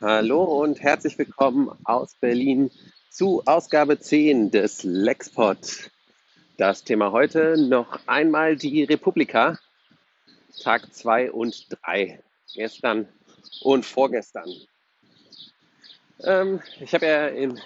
Hallo und herzlich willkommen aus Berlin zu Ausgabe 10 des Lexpod. Das Thema heute noch einmal die Republika, Tag 2 und 3, gestern und vorgestern. Ähm, ich habe ja in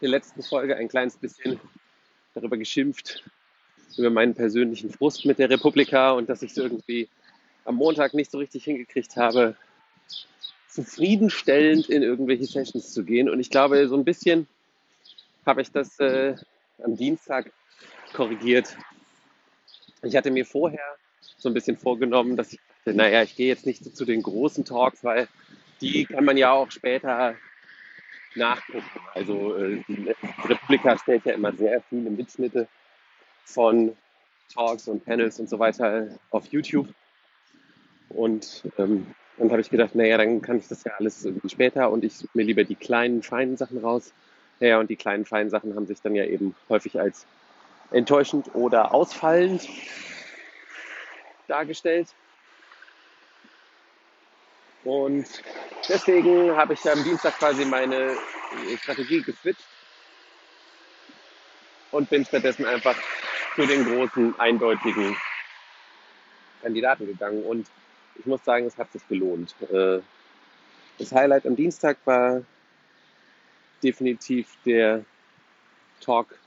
der letzten Folge ein kleines bisschen darüber geschimpft, über meinen persönlichen Frust mit der Republika und dass ich es irgendwie am Montag nicht so richtig hingekriegt habe, zufriedenstellend in irgendwelche Sessions zu gehen. Und ich glaube, so ein bisschen habe ich das äh, am Dienstag korrigiert. Ich hatte mir vorher so ein bisschen vorgenommen, dass ich dachte, naja, ich gehe jetzt nicht zu den großen Talks, weil die kann man ja auch später nachgucken. Also äh, die Republika stellt ja immer sehr viele Mitschnitte von Talks und Panels und so weiter auf YouTube. Und ähm, dann habe ich gedacht, naja, dann kann ich das ja alles irgendwie später und ich suche mir lieber die kleinen, feinen Sachen raus. Naja, und die kleinen, feinen Sachen haben sich dann ja eben häufig als enttäuschend oder ausfallend dargestellt. Und deswegen habe ich am Dienstag quasi meine Strategie geswitcht und bin stattdessen einfach zu den großen, eindeutigen Kandidaten gegangen. Und ich muss sagen, es hat sich gelohnt. Äh, das Highlight am Dienstag war definitiv der Talk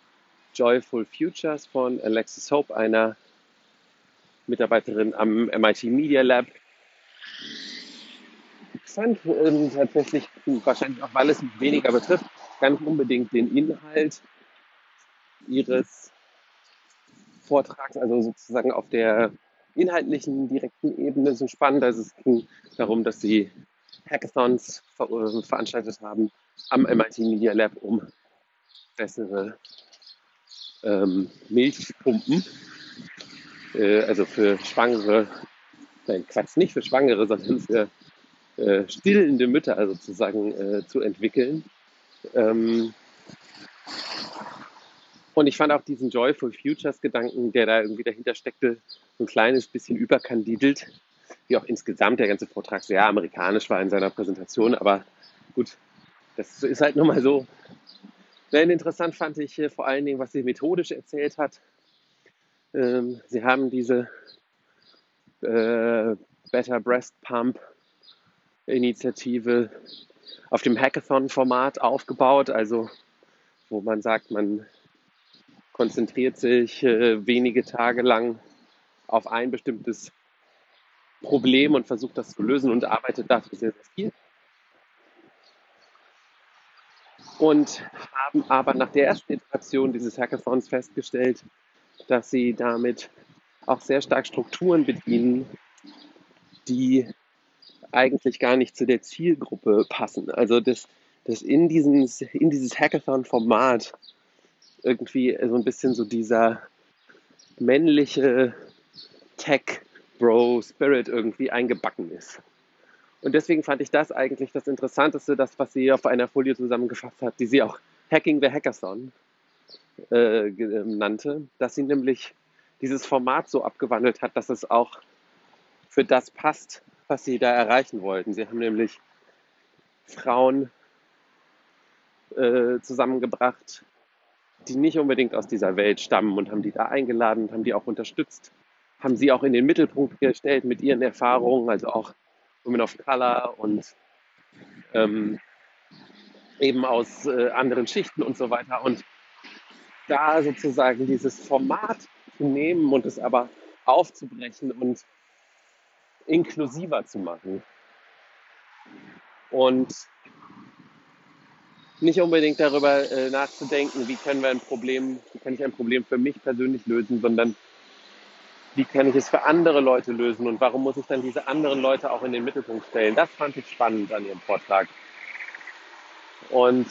Joyful Futures von Alexis Hope, einer Mitarbeiterin am MIT Media Lab. Fand ähm, tatsächlich, wahrscheinlich auch weil es weniger betrifft, gar nicht unbedingt den Inhalt ihres Vortrags, also sozusagen auf der inhaltlichen, direkten Ebene so spannend. Also es ging darum, dass sie Hackathons ver äh, veranstaltet haben am MIT Media Lab, um bessere ähm, Milchpumpen, äh, also für Schwangere, nein, Quatsch, nicht für Schwangere, sondern für äh, stillende Mütter sozusagen äh, zu entwickeln. Ähm, und ich fand auch diesen Joyful Futures Gedanken, der da irgendwie dahinter steckte, ein kleines bisschen überkandidelt, wie auch insgesamt der ganze Vortrag sehr amerikanisch war in seiner Präsentation. Aber gut, das ist halt nun mal so. Sehr interessant fand ich äh, vor allen Dingen, was sie methodisch erzählt hat. Ähm, sie haben diese äh, Better Breast Pump Initiative auf dem Hackathon-Format aufgebaut, also wo man sagt, man konzentriert sich äh, wenige Tage lang auf ein bestimmtes Problem und versucht das zu lösen und arbeitet dafür sehr, sehr viel. Und haben aber nach der ersten Iteration dieses Hackathons festgestellt, dass sie damit auch sehr stark Strukturen bedienen, die eigentlich gar nicht zu der Zielgruppe passen. Also dass, dass in, in dieses Hackathon-Format irgendwie so ein bisschen so dieser männliche Tech-Bro-Spirit irgendwie eingebacken ist. Und deswegen fand ich das eigentlich das Interessanteste, das, was sie auf einer Folie zusammengefasst hat, die sie auch Hacking the Hackathon äh, ähm, nannte, dass sie nämlich dieses Format so abgewandelt hat, dass es auch für das passt, was sie da erreichen wollten. Sie haben nämlich Frauen äh, zusammengebracht, die nicht unbedingt aus dieser Welt stammen und haben die da eingeladen und haben die auch unterstützt, haben sie auch in den Mittelpunkt gestellt mit ihren Erfahrungen, also auch Women of Color und ähm, eben aus äh, anderen Schichten und so weiter. Und da sozusagen dieses Format zu nehmen und es aber aufzubrechen und inklusiver zu machen. Und nicht unbedingt darüber äh, nachzudenken, wie können wir ein Problem, wie kann ich ein Problem für mich persönlich lösen, sondern wie kann ich es für andere Leute lösen und warum muss ich dann diese anderen Leute auch in den Mittelpunkt stellen. Das fand ich spannend an ihrem Vortrag. Und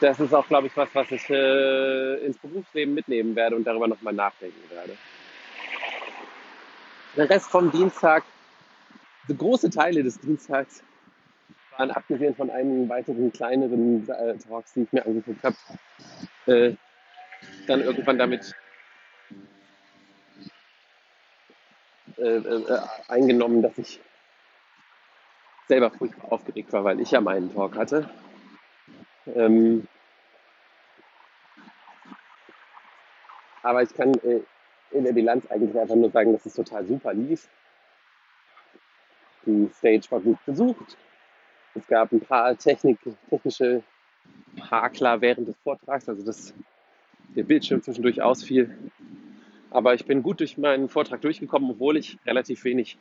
das ist auch, glaube ich, was, was ich äh, ins Berufsleben mitnehmen werde und darüber nochmal nachdenken werde. Der Rest vom Dienstag, so große Teile des Dienstags waren abgesehen von einigen weiteren kleineren äh, Talks, die ich mir angeguckt habe, äh, dann irgendwann damit äh, äh, eingenommen, dass ich selber furchtbar aufgeregt war, weil ich ja meinen Talk hatte. Ähm, aber ich kann äh, in der Bilanz eigentlich einfach nur sagen, dass es total super lief. Die Stage war gut besucht. Es gab ein paar Technik, technische Hakler während des Vortrags, also dass der Bildschirm zwischendurch ausfiel. Aber ich bin gut durch meinen Vortrag durchgekommen, obwohl ich relativ wenig,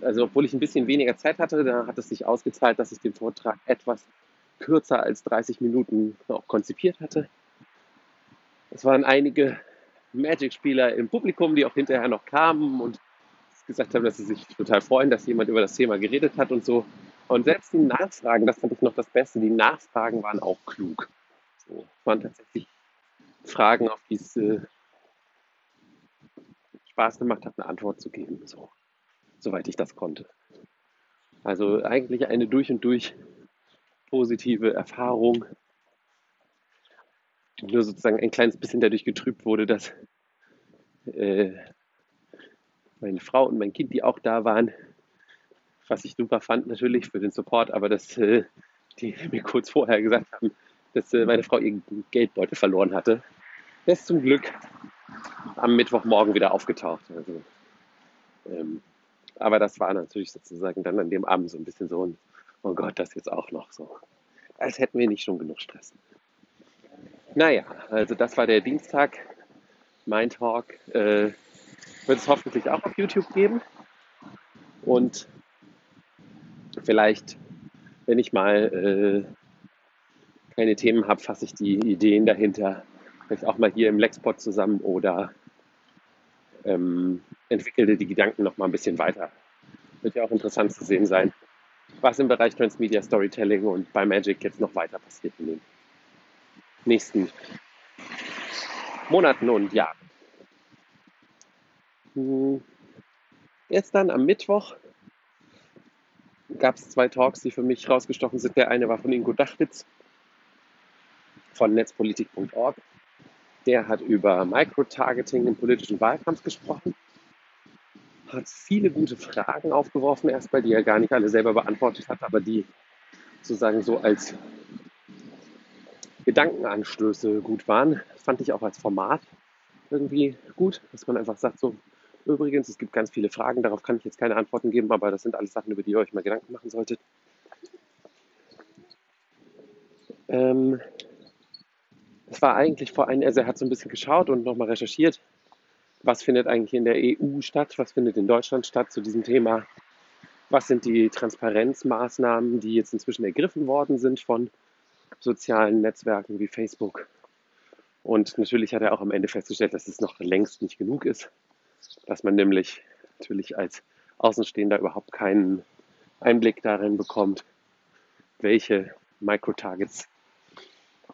also obwohl ich ein bisschen weniger Zeit hatte, da hat es sich ausgezahlt, dass ich den Vortrag etwas kürzer als 30 Minuten auch konzipiert hatte. Es waren einige Magic-Spieler im Publikum, die auch hinterher noch kamen und gesagt haben, dass sie sich total freuen, dass jemand über das Thema geredet hat und so. Und selbst die Nachfragen, das fand ich noch das Beste, die Nachfragen waren auch klug. So, waren tatsächlich Fragen, auf die es äh, Spaß gemacht hat, eine Antwort zu geben, so, soweit ich das konnte. Also eigentlich eine durch und durch positive Erfahrung, die nur sozusagen ein kleines bisschen dadurch getrübt wurde, dass äh, meine Frau und mein Kind, die auch da waren, was ich super fand natürlich für den Support, aber dass äh, die mir kurz vorher gesagt haben, dass äh, meine Frau ihren Geldbeutel verloren hatte. Ist zum Glück am Mittwochmorgen wieder aufgetaucht. Also, ähm, aber das war natürlich sozusagen dann an dem Abend so ein bisschen so ein, oh Gott, das jetzt auch noch so. Als hätten wir nicht schon genug Stress. Naja, also das war der Dienstag. Mein Talk äh, wird es hoffentlich auch auf YouTube geben. Und vielleicht, wenn ich mal äh, keine Themen habe, fasse ich die Ideen dahinter vielleicht auch mal hier im Lexpod zusammen oder ähm, entwickelte die Gedanken noch mal ein bisschen weiter. Wird ja auch interessant zu sehen sein, was im Bereich Transmedia Storytelling und bei Magic jetzt noch weiter passiert in den nächsten Monaten und Jahren. Hm. Gestern am Mittwoch gab es zwei Talks, die für mich rausgestochen sind. Der eine war von Ingo Dachwitz von netzpolitik.org der hat über Microtargeting im politischen Wahlkampf gesprochen, hat viele gute Fragen aufgeworfen, erstmal, die er gar nicht alle selber beantwortet hat, aber die sozusagen so als Gedankenanstöße gut waren. Fand ich auch als Format irgendwie gut, dass man einfach sagt, so, übrigens, es gibt ganz viele Fragen, darauf kann ich jetzt keine Antworten geben, aber das sind alles Sachen, über die ihr euch mal Gedanken machen solltet. Ähm, war eigentlich vor allem, also er hat so ein bisschen geschaut und nochmal recherchiert, was findet eigentlich in der EU statt, was findet in Deutschland statt zu diesem Thema, was sind die Transparenzmaßnahmen, die jetzt inzwischen ergriffen worden sind von sozialen Netzwerken wie Facebook. Und natürlich hat er auch am Ende festgestellt, dass es noch längst nicht genug ist, dass man nämlich natürlich als Außenstehender überhaupt keinen Einblick darin bekommt, welche Microtargets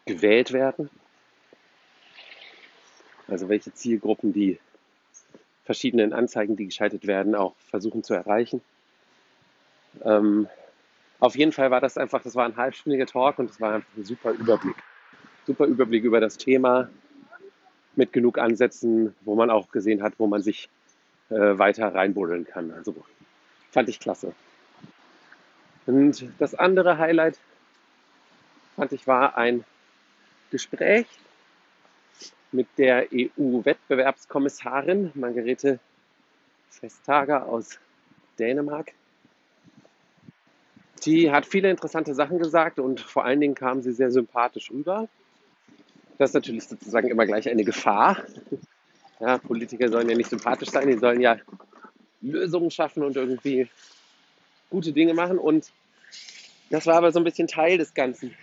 gewählt werden also welche Zielgruppen die verschiedenen Anzeigen, die geschaltet werden, auch versuchen zu erreichen. Ähm, auf jeden Fall war das einfach, das war ein halbstündiger Talk und es war einfach ein super Überblick. Super Überblick über das Thema mit genug Ansätzen, wo man auch gesehen hat, wo man sich äh, weiter reinbuddeln kann. Also fand ich klasse. Und das andere Highlight fand ich war ein Gespräch mit der EU-Wettbewerbskommissarin Margarete Vestager aus Dänemark. Die hat viele interessante Sachen gesagt und vor allen Dingen kam sie sehr sympathisch rüber. Das ist natürlich sozusagen immer gleich eine Gefahr. Ja, Politiker sollen ja nicht sympathisch sein, die sollen ja Lösungen schaffen und irgendwie gute Dinge machen. Und das war aber so ein bisschen Teil des Ganzen.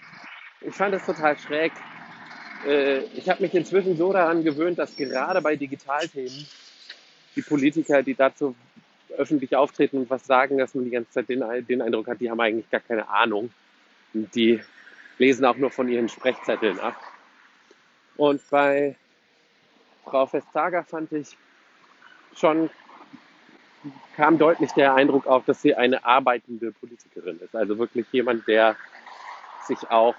Ich fand das total schräg, äh, ich habe mich inzwischen so daran gewöhnt, dass gerade bei Digitalthemen die Politiker, die dazu öffentlich auftreten und was sagen, dass man die ganze Zeit den, den Eindruck hat, die haben eigentlich gar keine Ahnung. Und die lesen auch nur von ihren Sprechzetteln ab. Und bei Frau Vestager fand ich schon, kam deutlich der Eindruck auf, dass sie eine arbeitende Politikerin ist. Also wirklich jemand, der sich auch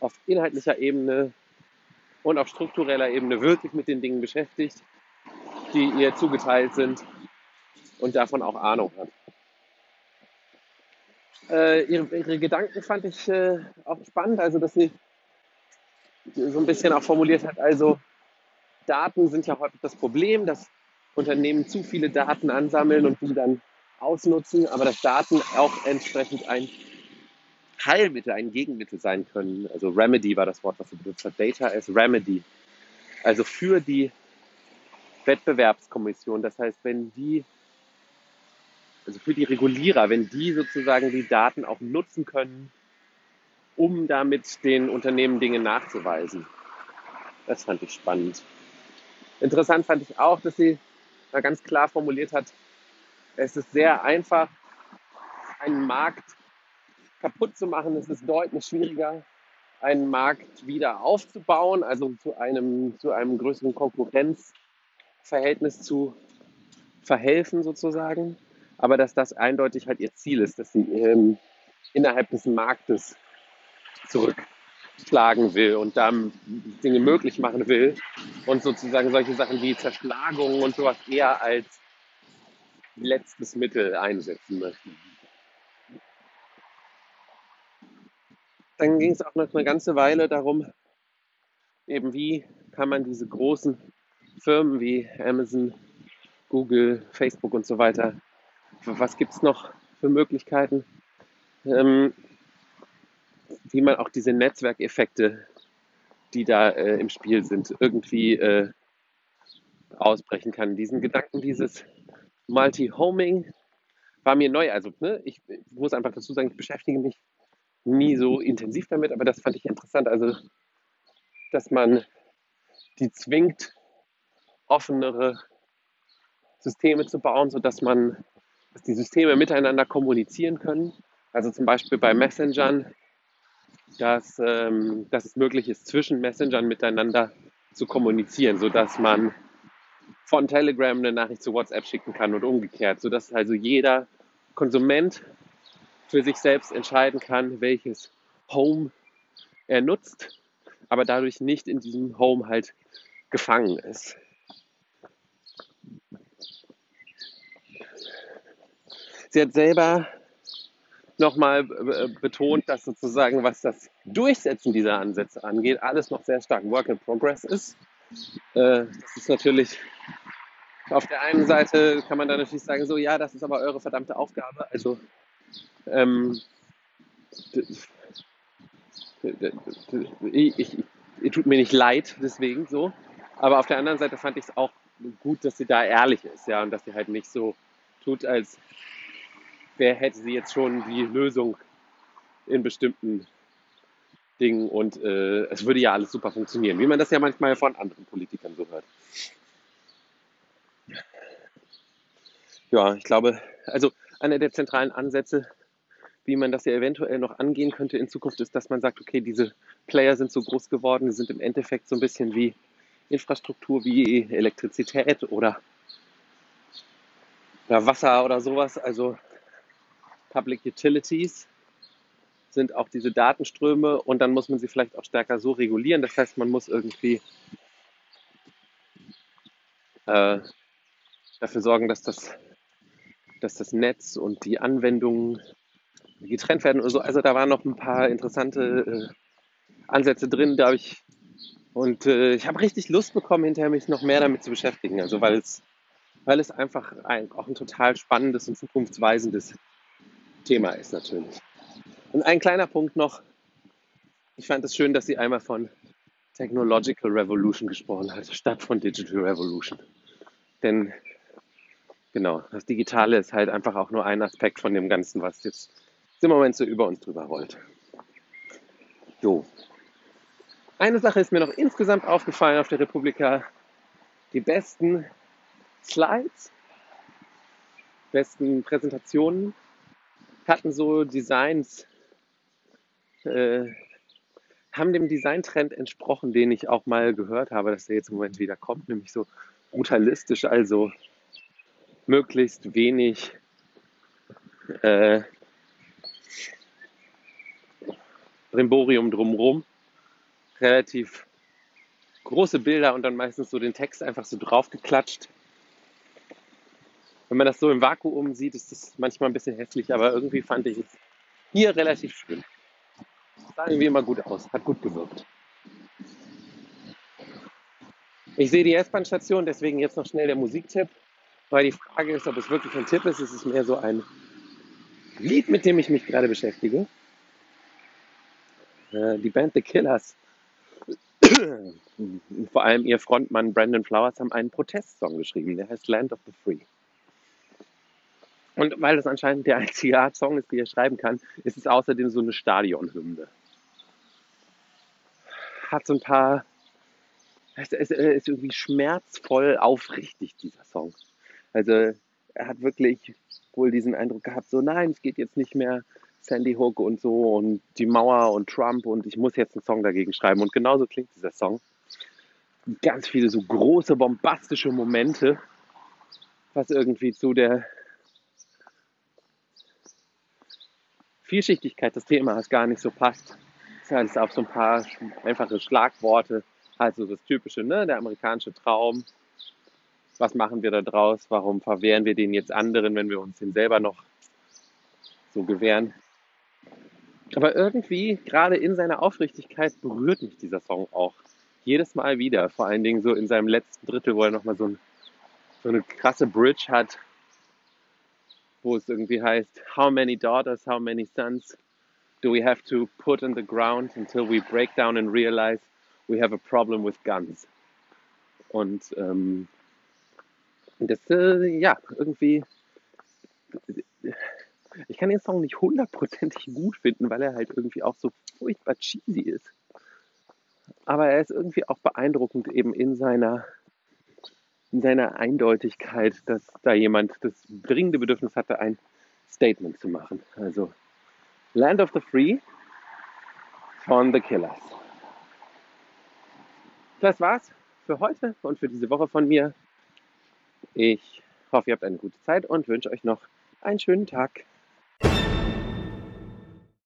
auf inhaltlicher Ebene und auf struktureller Ebene wirklich mit den Dingen beschäftigt, die ihr zugeteilt sind und davon auch Ahnung hat. Äh, ihre, ihre Gedanken fand ich äh, auch spannend, also dass sie so ein bisschen auch formuliert hat, also Daten sind ja häufig das Problem, dass Unternehmen zu viele Daten ansammeln und die dann ausnutzen, aber dass Daten auch entsprechend ein Heilmittel, ein Gegenmittel sein können. Also Remedy war das Wort, was sie benutzt hat. Data as Remedy. Also für die Wettbewerbskommission. Das heißt, wenn die, also für die Regulierer, wenn die sozusagen die Daten auch nutzen können, um damit den Unternehmen Dinge nachzuweisen. Das fand ich spannend. Interessant fand ich auch, dass sie da ganz klar formuliert hat, es ist sehr einfach, einen Markt kaputt zu machen. Es ist deutlich schwieriger, einen Markt wieder aufzubauen, also zu einem, zu einem größeren Konkurrenzverhältnis zu verhelfen sozusagen. Aber dass das eindeutig halt ihr Ziel ist, dass sie ähm, innerhalb des Marktes zurückschlagen will und dann Dinge möglich machen will und sozusagen solche Sachen wie Zerschlagungen und sowas eher als letztes Mittel einsetzen möchten. Dann ging es auch noch eine ganze Weile darum, eben wie kann man diese großen Firmen wie Amazon, Google, Facebook und so weiter, was gibt es noch für Möglichkeiten, ähm, wie man auch diese Netzwerkeffekte, die da äh, im Spiel sind, irgendwie äh, ausbrechen kann. Diesen Gedanken, dieses Multi-Homing war mir neu. Also ne, ich, ich muss einfach dazu sagen, ich beschäftige mich nie so intensiv damit, aber das fand ich interessant. Also, dass man die zwingt, offenere Systeme zu bauen, sodass man, dass die Systeme miteinander kommunizieren können. Also zum Beispiel bei Messengern, dass, ähm, dass es möglich ist, zwischen Messengern miteinander zu kommunizieren, sodass man von Telegram eine Nachricht zu WhatsApp schicken kann und umgekehrt, sodass also jeder Konsument für sich selbst entscheiden kann, welches Home er nutzt, aber dadurch nicht in diesem Home halt gefangen ist. Sie hat selber nochmal betont, dass sozusagen, was das Durchsetzen dieser Ansätze angeht, alles noch sehr stark Work in Progress ist. Äh, das ist natürlich auf der einen Seite kann man dann natürlich sagen, so ja, das ist aber eure verdammte Aufgabe. Also ähm, ich, ich, ihr tut mir nicht leid, deswegen so. Aber auf der anderen Seite fand ich es auch gut, dass sie da ehrlich ist, ja, und dass sie halt nicht so tut, als wer hätte sie jetzt schon die Lösung in bestimmten Dingen und äh, es würde ja alles super funktionieren, wie man das ja manchmal von anderen Politikern so hört. Ja, ich glaube, also einer der zentralen Ansätze wie man das ja eventuell noch angehen könnte in Zukunft, ist, dass man sagt, okay, diese Player sind so groß geworden, die sind im Endeffekt so ein bisschen wie Infrastruktur, wie Elektrizität oder ja, Wasser oder sowas, also Public Utilities sind auch diese Datenströme und dann muss man sie vielleicht auch stärker so regulieren. Das heißt, man muss irgendwie äh, dafür sorgen, dass das, dass das Netz und die Anwendungen getrennt werden oder so. Also da waren noch ein paar interessante äh, Ansätze drin, glaube ich. Und äh, ich habe richtig Lust bekommen, hinterher mich noch mehr damit zu beschäftigen. Also weil es, weil es einfach ein, auch ein total spannendes und zukunftsweisendes Thema ist natürlich. Und ein kleiner Punkt noch. Ich fand es schön, dass sie einmal von Technological Revolution gesprochen hat, statt von Digital Revolution. Denn genau, das Digitale ist halt einfach auch nur ein Aspekt von dem Ganzen, was jetzt im Moment so über uns drüber rollt. Jo. Eine Sache ist mir noch insgesamt aufgefallen auf der Republika. Die besten Slides, besten Präsentationen hatten so Designs, äh, haben dem Designtrend entsprochen, den ich auch mal gehört habe, dass der jetzt im Moment wieder kommt, nämlich so brutalistisch, also möglichst wenig äh, Brimborium drumherum. Relativ große Bilder und dann meistens so den Text einfach so draufgeklatscht. Wenn man das so im Vakuum sieht, ist das manchmal ein bisschen hässlich, aber irgendwie fand ich es Hier relativ schön. Sah irgendwie immer gut aus, hat gut gewirkt. Ich sehe die S-Bahn-Station, deswegen jetzt noch schnell der Musiktipp, weil die Frage ist, ob es wirklich ein Tipp ist. Es ist mehr so ein Lied, mit dem ich mich gerade beschäftige. Äh, die Band The Killers, vor allem ihr Frontmann Brandon Flowers, haben einen Protestsong geschrieben, der heißt Land of the Free. Und weil das anscheinend der einzige Art Song ist, die er schreiben kann, ist es außerdem so eine Stadionhymne. Hat so ein paar es ist irgendwie schmerzvoll aufrichtig, dieser Song. Also er hat wirklich wohl diesen Eindruck gehabt, so nein, es geht jetzt nicht mehr Sandy Hook und so und die Mauer und Trump und ich muss jetzt einen Song dagegen schreiben. Und genauso klingt dieser Song. Ganz viele so große, bombastische Momente, was irgendwie zu der Vielschichtigkeit des Themas gar nicht so passt. Das heißt, auf so ein paar einfache Schlagworte also das Typische, ne? der amerikanische Traum. Was machen wir da draus? Warum verwehren wir den jetzt anderen, wenn wir uns den selber noch so gewähren? Aber irgendwie, gerade in seiner Aufrichtigkeit, berührt mich dieser Song auch. Jedes Mal wieder. Vor allen Dingen so in seinem letzten Drittel, wo er nochmal so, ein, so eine krasse Bridge hat, wo es irgendwie heißt, How many daughters, how many sons do we have to put in the ground until we break down and realize we have a problem with guns. Und ähm, das, äh, ja, irgendwie, ich kann den Song nicht hundertprozentig gut finden, weil er halt irgendwie auch so furchtbar cheesy ist. Aber er ist irgendwie auch beeindruckend eben in seiner, in seiner Eindeutigkeit, dass da jemand das dringende Bedürfnis hatte, ein Statement zu machen. Also Land of the Free von The Killers. Das war's für heute und für diese Woche von mir. Ich hoffe, ihr habt eine gute Zeit und wünsche euch noch einen schönen Tag.